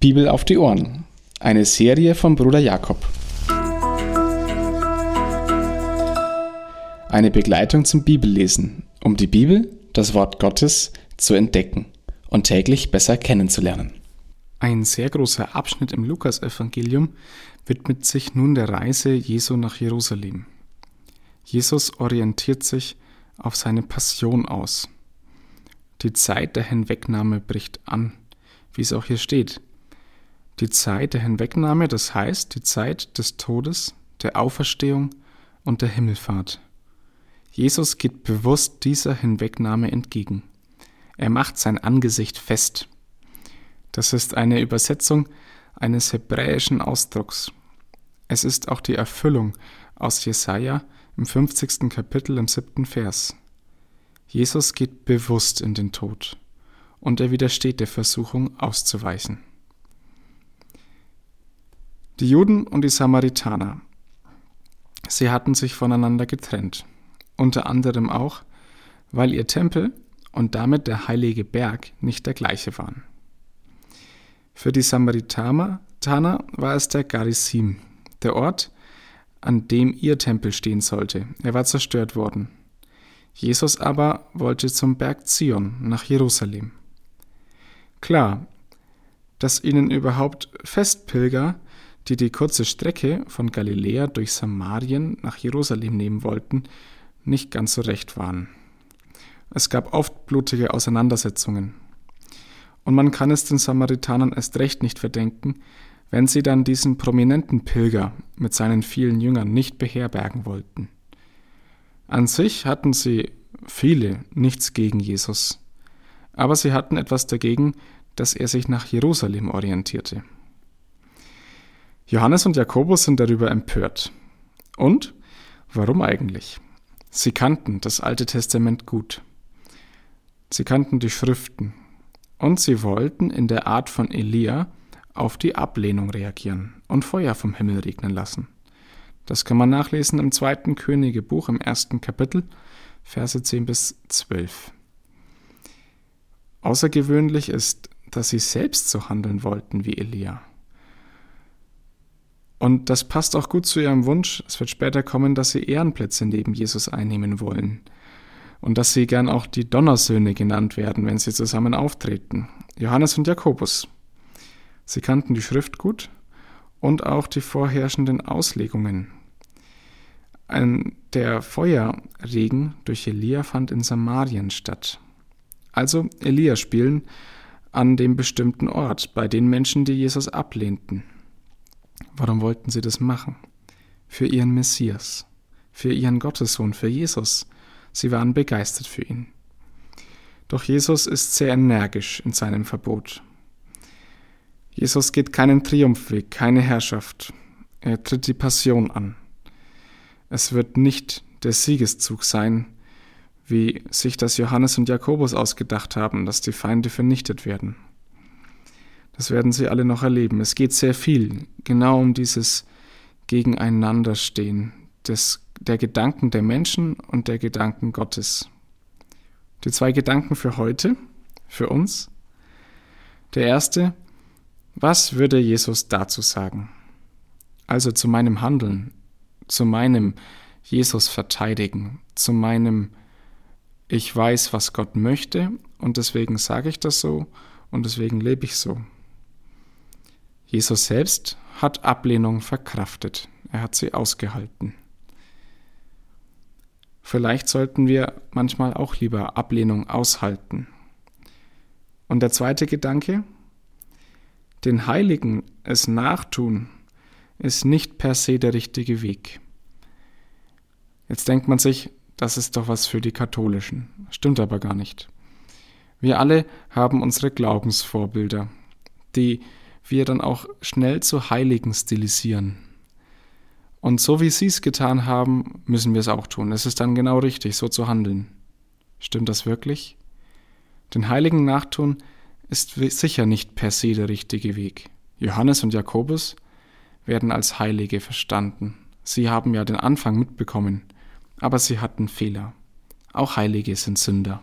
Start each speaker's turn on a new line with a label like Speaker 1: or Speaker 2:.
Speaker 1: Bibel auf die Ohren. Eine Serie von Bruder Jakob. Eine Begleitung zum Bibellesen, um die Bibel, das Wort Gottes, zu entdecken und täglich besser kennenzulernen.
Speaker 2: Ein sehr großer Abschnitt im Lukasevangelium widmet sich nun der Reise Jesu nach Jerusalem. Jesus orientiert sich auf seine Passion aus. Die Zeit der Hinwegnahme bricht an, wie es auch hier steht die Zeit der Hinwegnahme, das heißt die Zeit des Todes, der Auferstehung und der Himmelfahrt. Jesus geht bewusst dieser Hinwegnahme entgegen. Er macht sein Angesicht fest. Das ist eine Übersetzung eines hebräischen Ausdrucks. Es ist auch die Erfüllung aus Jesaja im 50. Kapitel im 7. Vers. Jesus geht bewusst in den Tod und er widersteht der Versuchung auszuweichen. Die Juden und die Samaritaner. Sie hatten sich voneinander getrennt, unter anderem auch, weil ihr Tempel und damit der heilige Berg nicht der gleiche waren. Für die Samaritaner war es der Garizim, der Ort, an dem ihr Tempel stehen sollte. Er war zerstört worden. Jesus aber wollte zum Berg Zion nach Jerusalem. Klar, dass ihnen überhaupt Festpilger die die kurze Strecke von Galiläa durch Samarien nach Jerusalem nehmen wollten, nicht ganz so recht waren. Es gab oft blutige Auseinandersetzungen. Und man kann es den Samaritanern erst recht nicht verdenken, wenn sie dann diesen prominenten Pilger mit seinen vielen Jüngern nicht beherbergen wollten. An sich hatten sie viele nichts gegen Jesus, aber sie hatten etwas dagegen, dass er sich nach Jerusalem orientierte. Johannes und Jakobus sind darüber empört. Und warum eigentlich? Sie kannten das Alte Testament gut. Sie kannten die Schriften. Und sie wollten in der Art von Elia auf die Ablehnung reagieren und Feuer vom Himmel regnen lassen. Das kann man nachlesen im zweiten Königebuch im ersten Kapitel, Verse 10 bis 12. Außergewöhnlich ist, dass sie selbst so handeln wollten wie Elia. Und das passt auch gut zu ihrem Wunsch. Es wird später kommen, dass sie Ehrenplätze neben Jesus einnehmen wollen. Und dass sie gern auch die Donnersöhne genannt werden, wenn sie zusammen auftreten. Johannes und Jakobus. Sie kannten die Schrift gut und auch die vorherrschenden Auslegungen. Ein, der Feuerregen durch Elia fand in Samarien statt. Also Elia spielen an dem bestimmten Ort, bei den Menschen, die Jesus ablehnten. Warum wollten sie das machen? Für ihren Messias, für ihren Gottessohn, für Jesus. Sie waren begeistert für ihn. Doch Jesus ist sehr energisch in seinem Verbot. Jesus geht keinen Triumphweg, keine Herrschaft. Er tritt die Passion an. Es wird nicht der Siegeszug sein, wie sich das Johannes und Jakobus ausgedacht haben, dass die Feinde vernichtet werden. Das werden Sie alle noch erleben. Es geht sehr viel genau um dieses Gegeneinanderstehen des, der Gedanken der Menschen und der Gedanken Gottes. Die zwei Gedanken für heute, für uns. Der erste, was würde Jesus dazu sagen? Also zu meinem Handeln, zu meinem Jesus verteidigen, zu meinem ich weiß, was Gott möchte und deswegen sage ich das so und deswegen lebe ich so. Jesus selbst hat Ablehnung verkraftet. Er hat sie ausgehalten. Vielleicht sollten wir manchmal auch lieber Ablehnung aushalten. Und der zweite Gedanke, den Heiligen es nachtun, ist nicht per se der richtige Weg. Jetzt denkt man sich, das ist doch was für die Katholischen. Stimmt aber gar nicht. Wir alle haben unsere Glaubensvorbilder, die wir dann auch schnell zu Heiligen stilisieren. Und so wie sie es getan haben, müssen wir es auch tun. Es ist dann genau richtig, so zu handeln. Stimmt das wirklich? Den Heiligen nachtun ist sicher nicht per se der richtige Weg. Johannes und Jakobus werden als Heilige verstanden. Sie haben ja den Anfang mitbekommen, aber sie hatten Fehler. Auch Heilige sind Sünder.